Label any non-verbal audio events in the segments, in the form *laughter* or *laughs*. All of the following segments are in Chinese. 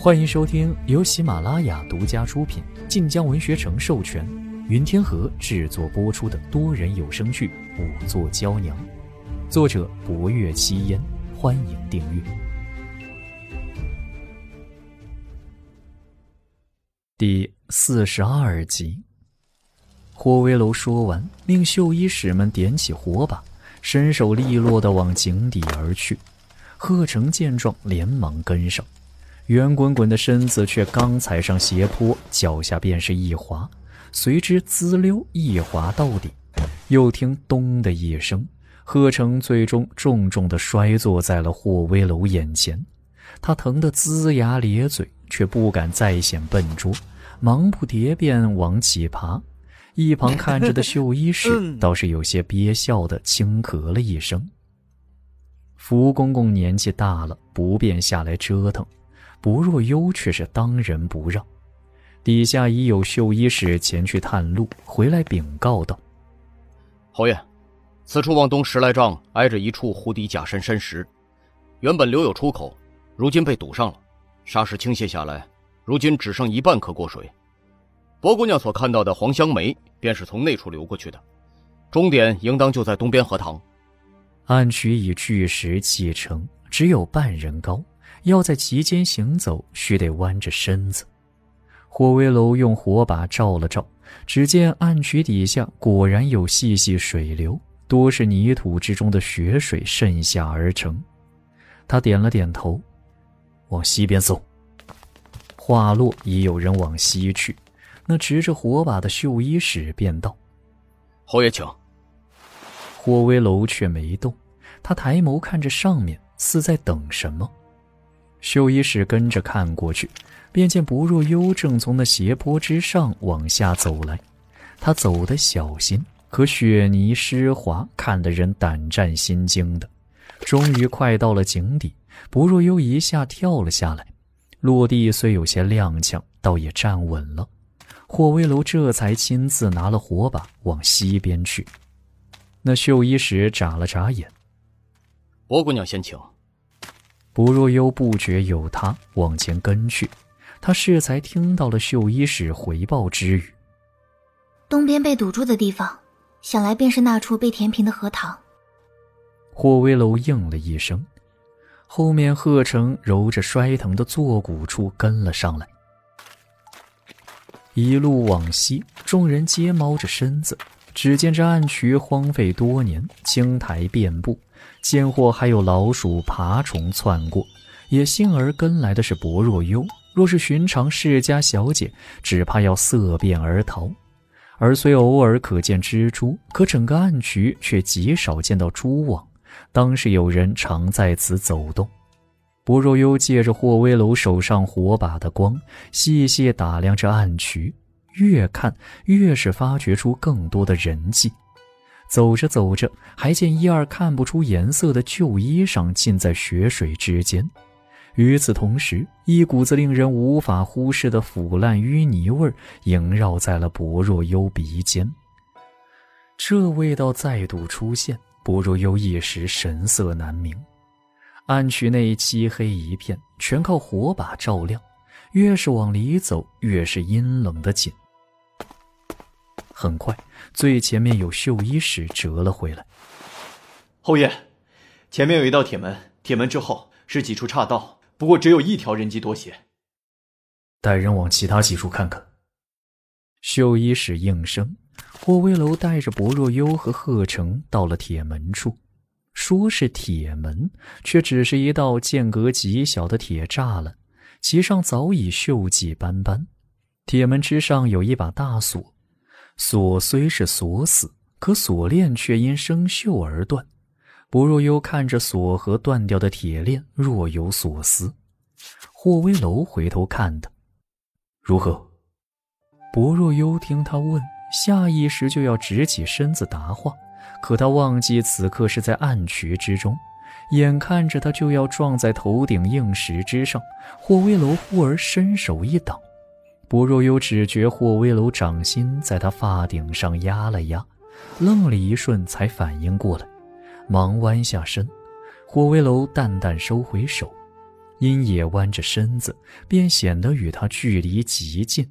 欢迎收听由喜马拉雅独家出品、晋江文学城授权、云天河制作播出的多人有声剧《五座娇娘》，作者：博月七烟。欢迎订阅。第四十二集，霍威楼说完，命绣衣使们点起火把，身手利落的往井底而去。贺成见状，连忙跟上，圆滚滚的身子却刚踩上斜坡，脚下便是一滑，随之滋溜一滑到底。又听“咚”的一声，贺成最终重重的摔坐在了霍威楼眼前。他疼得龇牙咧嘴，却不敢再显笨拙，忙不迭便往起爬。一旁看着的绣衣使 *laughs* 倒是有些憋笑的轻咳了一声。福公公年纪大了，不便下来折腾，不若幽却是当仁不让。底下已有绣衣使前去探路，回来禀告道：“侯爷，此处往东十来丈，挨着一处湖底假山山石，原本留有出口，如今被堵上了。沙石倾泻下来，如今只剩一半可过水。薄姑娘所看到的黄香梅，便是从那处流过去的，终点应当就在东边荷塘。”暗渠以巨石砌成，只有半人高，要在其间行走，须得弯着身子。霍威楼用火把照了照，只见暗渠底下果然有细细水流，多是泥土之中的雪水渗下而成。他点了点头，往西边走。话落，已有人往西去。那持着火把的绣衣使便道：“侯爷，请。”霍威楼却没动，他抬眸看着上面，似在等什么。秀衣使跟着看过去，便见不若幽正从那斜坡之上往下走来。他走得小心，可雪泥湿滑，看得人胆战心惊的。终于快到了井底，不若幽一下跳了下来，落地虽有些踉跄，倒也站稳了。霍威楼这才亲自拿了火把往西边去。那秀衣使眨了眨眼，薄姑娘先请。不若幽不觉有他，往前跟去。他适才听到了绣衣使回报之语：东边被堵住的地方，想来便是那处被填平的荷塘。霍威楼应了一声，后面贺成揉着摔疼的坐骨处跟了上来。一路往西，众人皆猫着身子。只见这暗渠荒废多年，青苔遍布，见或还有老鼠、爬虫窜过。也幸而跟来的是薄若幽，若是寻常世家小姐，只怕要色变而逃。而虽偶尔可见蜘蛛，可整个暗渠却极少见到蛛网，当是有人常在此走动。薄若幽借着霍威楼手上火把的光，细细打量着暗渠。越看越是发掘出更多的人迹，走着走着，还见一二看不出颜色的旧衣裳浸在血水之间。与此同时，一股子令人无法忽视的腐烂淤泥味萦绕在了薄若幽鼻尖。这味道再度出现，薄若幽一时神色难明。暗渠内漆黑一片，全靠火把照亮，越是往里走，越是阴冷的紧。很快，最前面有绣衣使折了回来。侯爷，前面有一道铁门，铁门之后是几处岔道，不过只有一条人迹多些。带人往其他几处看看。秀衣使应声，霍威楼带着薄若幽和贺成到了铁门处。说是铁门，却只是一道间隔极小的铁栅栏，其上早已锈迹斑斑。铁门之上有一把大锁。锁虽是锁死，可锁链却因生锈而断。薄若幽看着锁和断掉的铁链，若有所思。霍威楼回头看他，如何？薄若幽听他问，下意识就要直起身子答话，可他忘记此刻是在暗渠之中，眼看着他就要撞在头顶硬石之上，霍威楼忽而伸手一挡。薄若幽只觉霍威楼掌心在他发顶上压了压，愣了一瞬，才反应过来，忙弯下身。霍威楼淡淡收回手，因也弯着身子，便显得与他距离极近。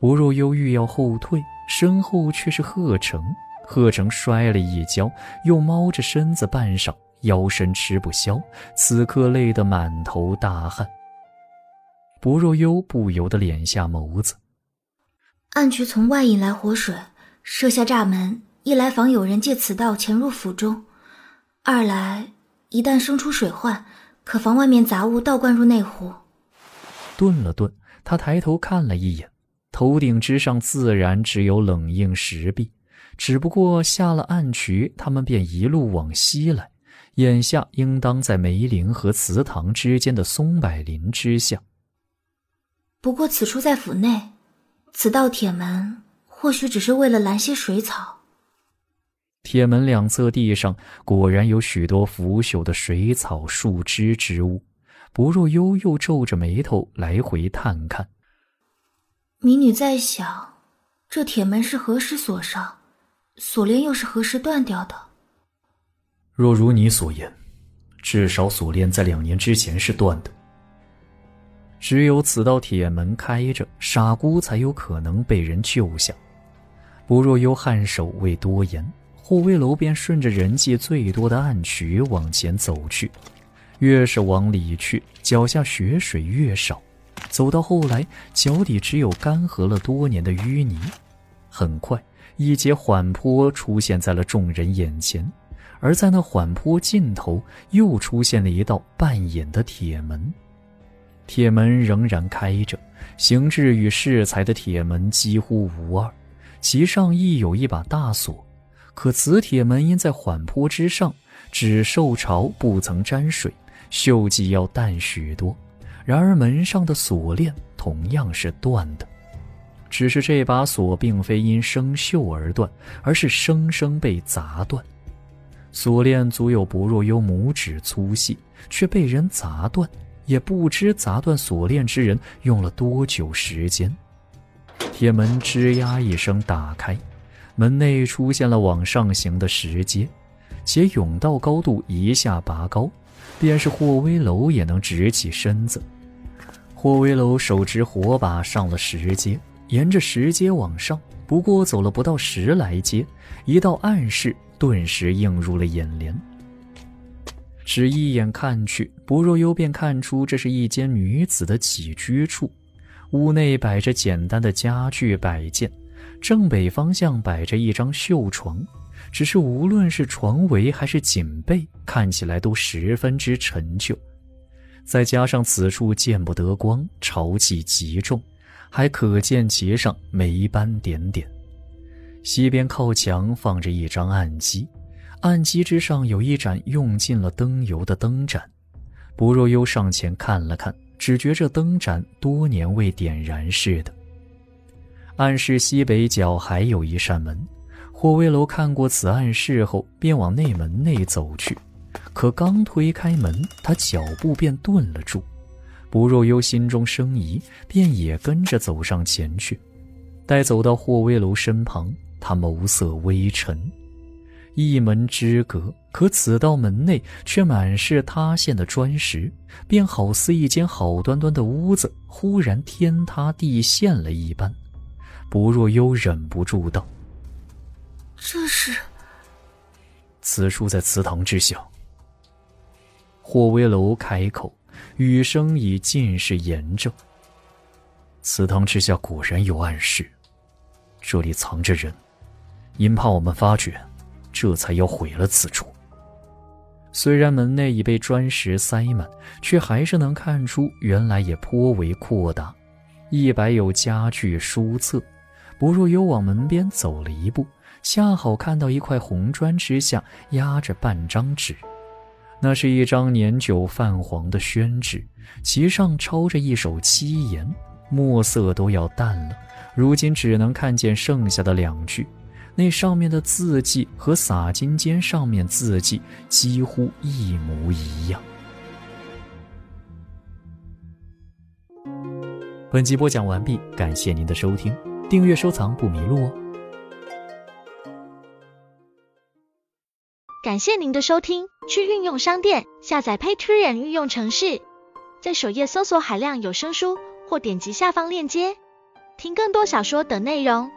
不若幽欲要后退，身后却是贺成。贺成摔了一跤，又猫着身子半晌，腰身吃不消，此刻累得满头大汗。不若幽不由得敛下眸子。暗渠从外引来活水，设下闸门，一来防有人借此道潜入府中，二来一旦生出水患，可防外面杂物倒灌入内湖。顿了顿，他抬头看了一眼，头顶之上自然只有冷硬石壁，只不过下了暗渠，他们便一路往西来，眼下应当在梅林和祠堂之间的松柏林之下。不过此处在府内，此道铁门或许只是为了拦些水草。铁门两侧地上果然有许多腐朽的水草、树枝植物。不若幽又皱着眉头来回探看。民女在想，这铁门是何时锁上，锁链又是何时断掉的？若如你所言，至少锁链在两年之前是断的。只有此道铁门开着，傻姑才有可能被人救下。不若幽颔首未多言，护卫楼便顺着人迹最多的暗渠往前走去。越是往里去，脚下雪水越少，走到后来，脚底只有干涸了多年的淤泥。很快，一节缓坡出现在了众人眼前，而在那缓坡尽头，又出现了一道半掩的铁门。铁门仍然开着，形制与适才的铁门几乎无二，其上亦有一把大锁。可此铁门因在缓坡之上，只受潮不曾沾水，锈迹要淡许多。然而门上的锁链同样是断的，只是这把锁并非因生锈而断，而是生生被砸断。锁链足有不若幽拇指粗细，却被人砸断。也不知砸断锁链之人用了多久时间。铁门吱呀一声打开，门内出现了往上行的石阶，且甬道高度一下拔高，便是霍威楼也能直起身子。霍威楼手执火把上了石阶，沿着石阶往上，不过走了不到十来阶，一道暗示顿时映入了眼帘。只一眼看去，不若幽便看出这是一间女子的起居处。屋内摆着简单的家具摆件，正北方向摆着一张绣床，只是无论是床围还是锦被，看起来都十分之陈旧。再加上此处见不得光，潮气极重，还可见其上霉斑点点。西边靠墙放着一张案几。案几之上有一盏用尽了灯油的灯盏，不若幽上前看了看，只觉这灯盏多年未点燃似的。暗室西北角还有一扇门，霍威楼看过此暗室后，便往内门内走去，可刚推开门，他脚步便顿了住。不若幽心中生疑，便也跟着走上前去。待走到霍威楼身旁，他眸色微沉。一门之隔，可此道门内却满是塌陷的砖石，便好似一间好端端的屋子忽然天塌地陷了一般。不若幽忍不住道：“这是……此处在祠堂之下。”霍威楼开口，语声已尽是严正。祠堂之下果然有暗室，这里藏着人，因怕我们发觉。这才要毁了此处。虽然门内已被砖石塞满，却还是能看出原来也颇为扩大。一摆有家具书册，不若又往门边走了一步，恰好看到一块红砖之下压着半张纸，那是一张年久泛黄的宣纸，其上抄着一首七言，墨色都要淡了，如今只能看见剩下的两句。那上面的字迹和洒金笺上面字迹几乎一模一样。本集播讲完毕，感谢您的收听，订阅收藏不迷路哦。感谢您的收听，去运用商店下载 Patreon 运用城市。在首页搜索海量有声书，或点击下方链接听更多小说等内容。